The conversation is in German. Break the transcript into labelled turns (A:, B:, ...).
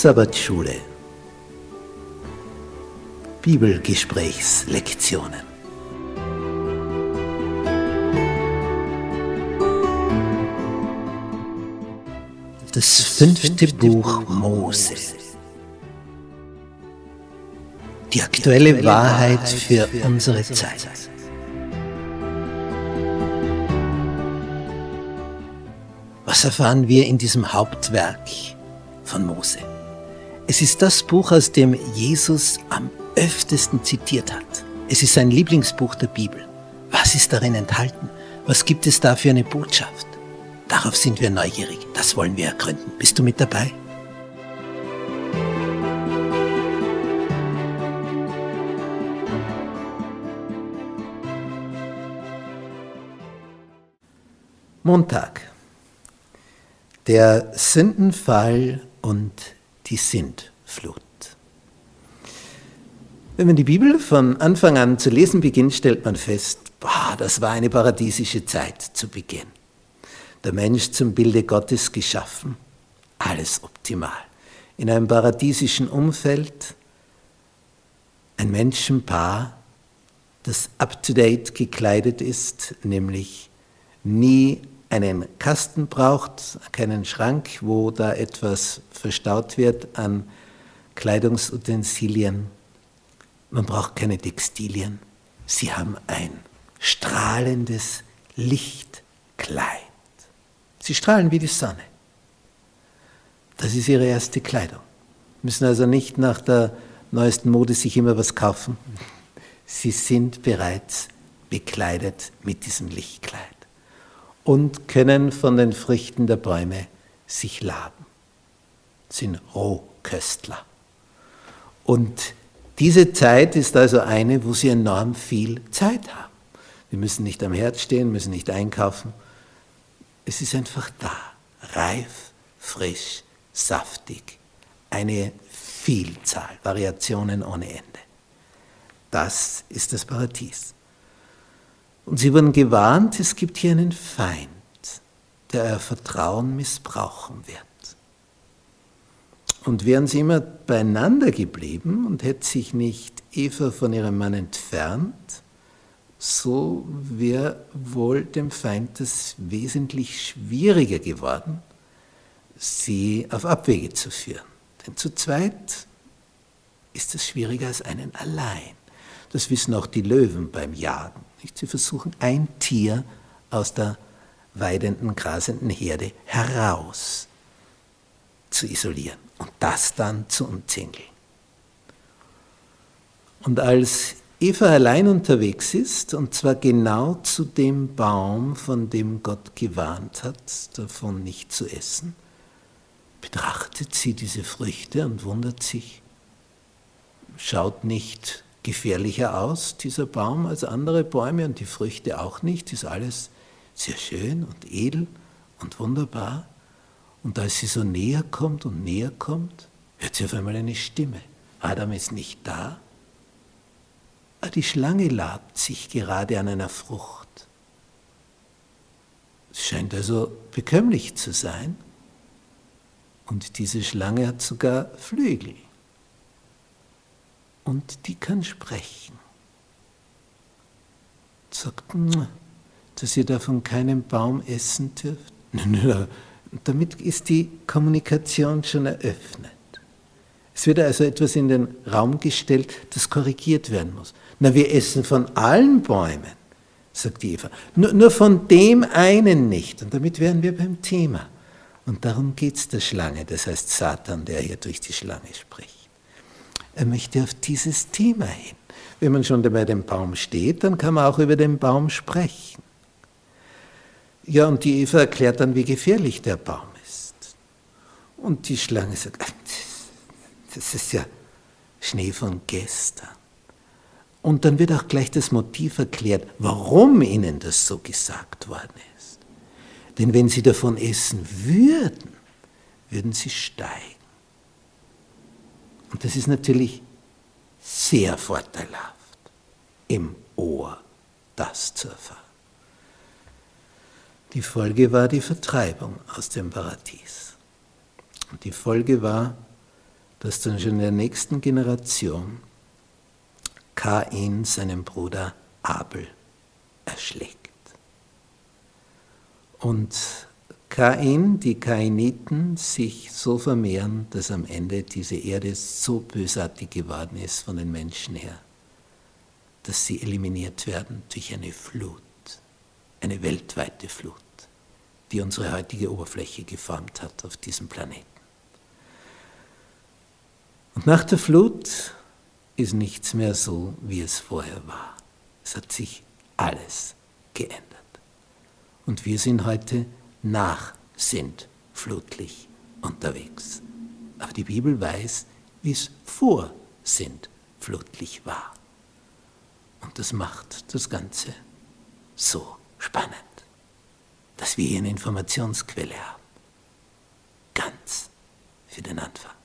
A: Sabbatschule. Bibelgesprächslektionen. Das fünfte Buch Mose Die aktuelle Wahrheit für unsere Zeit. Was erfahren wir in diesem Hauptwerk von Mose? Es ist das Buch, aus dem Jesus am öftesten zitiert hat. Es ist sein Lieblingsbuch der Bibel. Was ist darin enthalten? Was gibt es da für eine Botschaft? Darauf sind wir neugierig. Das wollen wir ergründen. Bist du mit dabei? Montag. Der Sündenfall und die Sintflut. Wenn man die Bibel von Anfang an zu lesen beginnt, stellt man fest, boah, das war eine paradiesische Zeit zu Beginn. Der Mensch zum Bilde Gottes geschaffen, alles optimal. In einem paradiesischen Umfeld, ein Menschenpaar, das up-to-date gekleidet ist, nämlich nie einen Kasten braucht, keinen Schrank, wo da etwas verstaut wird an Kleidungsutensilien. Man braucht keine Textilien. Sie haben ein strahlendes Lichtkleid. Sie strahlen wie die Sonne. Das ist ihre erste Kleidung. Müssen also nicht nach der neuesten Mode sich immer was kaufen. Sie sind bereits bekleidet mit diesem Lichtkleid und können von den Früchten der Bäume sich laben. Sind Rohköstler. Und diese Zeit ist also eine, wo sie enorm viel Zeit haben. Wir müssen nicht am Herd stehen, müssen nicht einkaufen. Es ist einfach da, reif, frisch, saftig. Eine Vielzahl, Variationen ohne Ende. Das ist das Paradies. Und sie wurden gewarnt, es gibt hier einen Feind, der euer Vertrauen missbrauchen wird. Und wären sie immer beieinander geblieben und hätte sich nicht Eva von ihrem Mann entfernt, so wäre wohl dem Feind das wesentlich schwieriger geworden, sie auf Abwege zu führen. Denn zu zweit ist es schwieriger als einen allein. Das wissen auch die Löwen beim Jagen. Sie versuchen ein Tier aus der weidenden, grasenden Herde heraus zu isolieren und das dann zu umzingeln. Und als Eva allein unterwegs ist, und zwar genau zu dem Baum, von dem Gott gewarnt hat, davon nicht zu essen, betrachtet sie diese Früchte und wundert sich, schaut nicht gefährlicher aus, dieser Baum, als andere Bäume und die Früchte auch nicht. Ist alles sehr schön und edel und wunderbar. Und als sie so näher kommt und näher kommt, hört sie auf einmal eine Stimme. Adam ist nicht da. Aber ah, die Schlange labt sich gerade an einer Frucht. Es scheint also bekömmlich zu sein. Und diese Schlange hat sogar Flügel und die kann sprechen. Sagt, dass ihr davon keinen Baum essen dürft. Damit ist die Kommunikation schon eröffnet. Es wird also etwas in den Raum gestellt, das korrigiert werden muss. Na, wir essen von allen Bäumen, sagt Eva. Nur, nur von dem einen nicht. Und damit wären wir beim Thema. Und darum geht es der Schlange, das heißt Satan, der hier durch die Schlange spricht. Er möchte auf dieses Thema hin. Wenn man schon bei dem Baum steht, dann kann man auch über den Baum sprechen. Ja, und die Eva erklärt dann, wie gefährlich der Baum ist. Und die Schlange sagt, das ist ja Schnee von gestern. Und dann wird auch gleich das Motiv erklärt, warum ihnen das so gesagt worden ist. Denn wenn sie davon essen würden, würden sie steigen. Und das ist natürlich sehr vorteilhaft, im Ohr das zu erfahren. Die Folge war die Vertreibung aus dem Paradies. Und die Folge war, dass dann schon in der nächsten Generation Kain seinen Bruder Abel erschlägt. Und Kain, die Kainiten, sich so vermehren, dass am Ende diese Erde so bösartig geworden ist von den Menschen her, dass sie eliminiert werden durch eine Flut, eine weltweite Flut, die unsere heutige Oberfläche geformt hat auf diesem Planeten. Und nach der Flut ist nichts mehr so, wie es vorher war. Es hat sich alles geändert. Und wir sind heute nach sind flutlich unterwegs. Aber die Bibel weiß, wie es vor sind flutlich war. Und das macht das Ganze so spannend, dass wir hier eine Informationsquelle haben. Ganz für den Anfang.